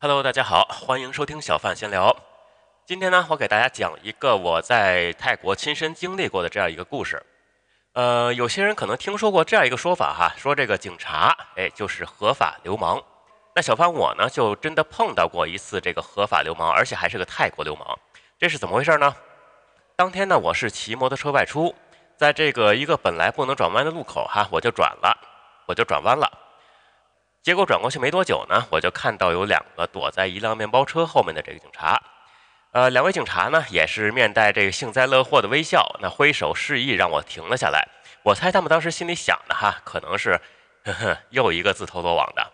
Hello，大家好，欢迎收听小范闲聊。今天呢，我给大家讲一个我在泰国亲身经历过的这样一个故事。呃，有些人可能听说过这样一个说法哈，说这个警察哎就是合法流氓。那小范我呢就真的碰到过一次这个合法流氓，而且还是个泰国流氓。这是怎么回事呢？当天呢，我是骑摩托车外出，在这个一个本来不能转弯的路口哈，我就转了，我就转弯了。结果转过去没多久呢，我就看到有两个躲在一辆面包车后面的这个警察。呃，两位警察呢也是面带这个幸灾乐祸的微笑，那挥手示意让我停了下来。我猜他们当时心里想的哈，可能是，呵呵，又一个自投罗网的。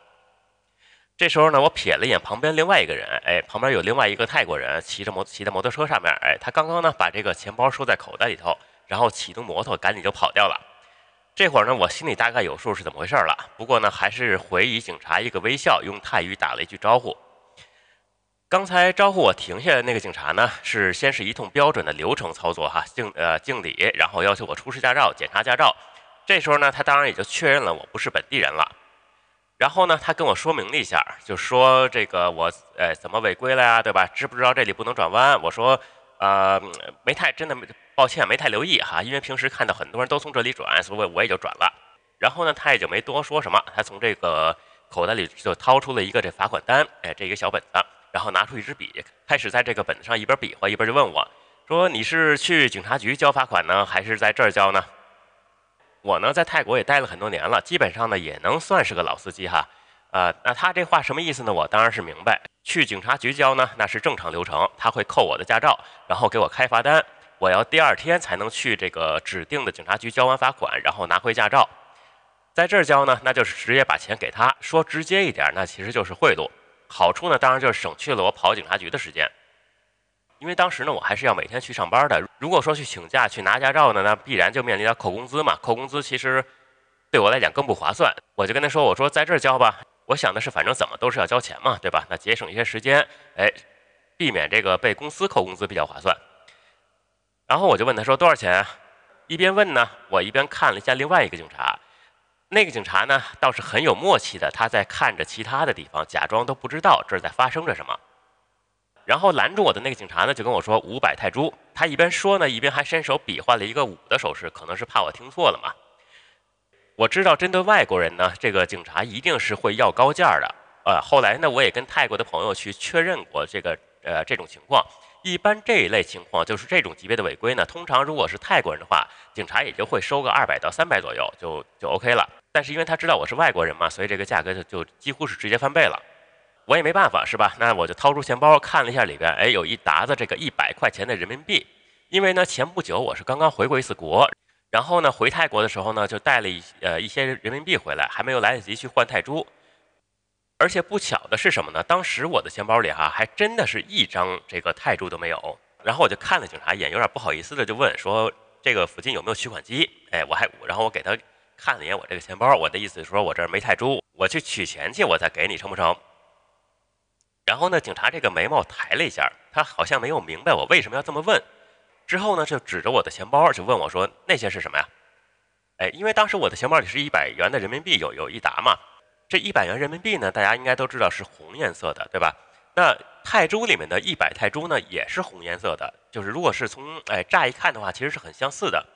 这时候呢，我瞥了一眼旁边另外一个人，哎，旁边有另外一个泰国人骑着摩骑在摩托车上面，哎，他刚刚呢把这个钱包收在口袋里头，然后启动摩托赶紧就跑掉了。这会儿呢，我心里大概有数是怎么回事了。不过呢，还是回以警察一个微笑，用泰语打了一句招呼。刚才招呼我停下的那个警察呢，是先是一通标准的流程操作哈，敬呃敬礼，然后要求我出示驾照，检查驾照。这时候呢，他当然也就确认了我不是本地人了。然后呢，他跟我说明了一下，就说这个我呃怎么违规了呀，对吧？知不知道这里不能转弯？我说呃没太真的抱歉没太留意哈，因为平时看到很多人都从这里转，所以我也就转了。然后呢，他也就没多说什么，他从这个口袋里就掏出了一个这罚款单，哎，这一个小本子。然后拿出一支笔，开始在这个本子上一边比划一边就问我，说你是去警察局交罚款呢，还是在这儿交呢？我呢在泰国也待了很多年了，基本上呢也能算是个老司机哈。啊，那他这话什么意思呢？我当然是明白，去警察局交呢那是正常流程，他会扣我的驾照，然后给我开罚单，我要第二天才能去这个指定的警察局交完罚款，然后拿回驾照。在这儿交呢，那就是直接把钱给他，说直接一点，那其实就是贿赂。好处呢，当然就是省去了我跑警察局的时间，因为当时呢，我还是要每天去上班的。如果说去请假去拿驾照呢，那必然就面临着扣工资嘛。扣工资其实对我来讲更不划算。我就跟他说：“我说在这儿交吧，我想的是反正怎么都是要交钱嘛，对吧？那节省一些时间，哎，避免这个被公司扣工资比较划算。”然后我就问他说：“多少钱？”啊一边问呢，我一边看了一下另外一个警察。那个警察呢，倒是很有默契的，他在看着其他的地方，假装都不知道这儿在发生着什么。然后拦住我的那个警察呢，就跟我说五百泰铢。他一边说呢，一边还伸手比划了一个五的手势，可能是怕我听错了嘛。我知道针对外国人呢，这个警察一定是会要高价的。呃，后来呢，我也跟泰国的朋友去确认过这个呃这种情况。一般这一类情况，就是这种级别的违规呢，通常如果是泰国人的话，警察也就会收个二百到三百左右，就就 OK 了。但是因为他知道我是外国人嘛，所以这个价格就就几乎是直接翻倍了。我也没办法，是吧？那我就掏出钱包看了一下里边，哎，有一沓子这个一百块钱的人民币。因为呢，前不久我是刚刚回过一次国，然后呢，回泰国的时候呢，就带了一呃一些人民币回来，还没有来得及去换泰铢。而且不巧的是什么呢？当时我的钱包里哈还真的是一张这个泰铢都没有。然后我就看了警察一眼，有点不好意思的就问说：“这个附近有没有取款机？”哎，我还然后我给他看了一眼我这个钱包，我的意思是说我这儿没泰铢，我去取钱去，我再给你成不成？然后呢，警察这个眉毛抬了一下，他好像没有明白我为什么要这么问。之后呢，就指着我的钱包就问我说：“那些是什么呀？”哎，因为当时我的钱包里是一百元的人民币，有有一沓嘛。这一百元人民币呢，大家应该都知道是红颜色的，对吧？那泰铢里面的一百泰铢呢，也是红颜色的。就是如果是从哎乍一看的话，其实是很相似的。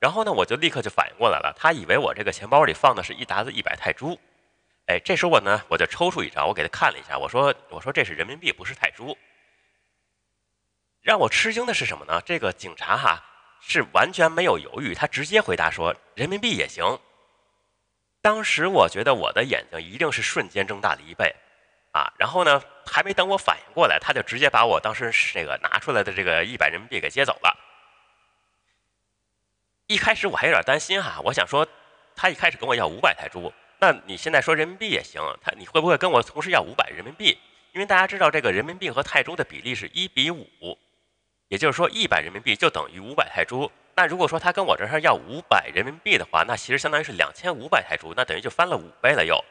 然后呢，我就立刻就反应过来了，他以为我这个钱包里放的是一沓子一百泰铢。哎，这时候我呢，我就抽出一张，我给他看了一下，我说我说这是人民币，不是泰铢。让我吃惊的是什么呢？这个警察哈是完全没有犹豫，他直接回答说人民币也行。当时我觉得我的眼睛一定是瞬间睁大了一倍，啊，然后呢，还没等我反应过来，他就直接把我当时这个拿出来的这个一百人民币给接走了。一开始我还有点担心哈，我想说，他一开始跟我要五百泰铢，那你现在说人民币也行，他你会不会跟我同时要五百人民币？因为大家知道这个人民币和泰铢的比例是一比五，也就是说一百人民币就等于五百泰铢。那如果说他跟我这儿要五百人民币的话，那其实相当于是两千五百泰铢，那等于就翻了五倍了又。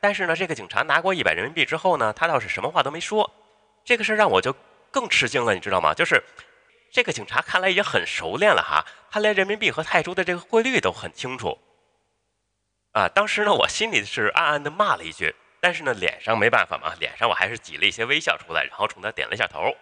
但是呢，这个警察拿过一百人民币之后呢，他倒是什么话都没说。这个事儿让我就更吃惊了，你知道吗？就是这个警察看来也很熟练了哈，他连人民币和泰铢的这个汇率都很清楚。啊，当时呢，我心里是暗暗的骂了一句，但是呢，脸上没办法嘛，脸上我还是挤了一些微笑出来，然后冲他点了一下头。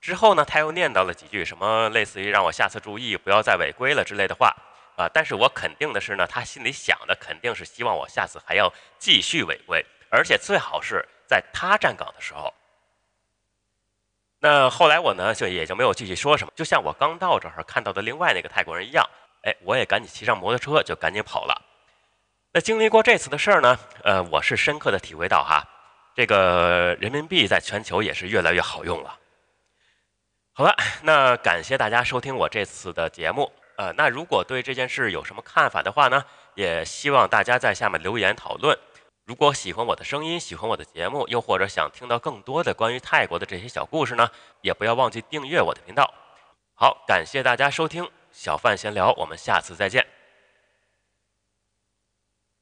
之后呢，他又念叨了几句什么类似于让我下次注意，不要再违规了之类的话啊。但是我肯定的是呢，他心里想的肯定是希望我下次还要继续违规，而且最好是在他站岗的时候。那后来我呢，就也就没有继续说什么，就像我刚到这儿看到的另外那个泰国人一样，哎，我也赶紧骑上摩托车就赶紧跑了。那经历过这次的事儿呢，呃，我是深刻的体会到哈，这个人民币在全球也是越来越好用了。好了，那感谢大家收听我这次的节目。呃，那如果对这件事有什么看法的话呢，也希望大家在下面留言讨论。如果喜欢我的声音，喜欢我的节目，又或者想听到更多的关于泰国的这些小故事呢，也不要忘记订阅我的频道。好，感谢大家收听小范闲聊，我们下次再见。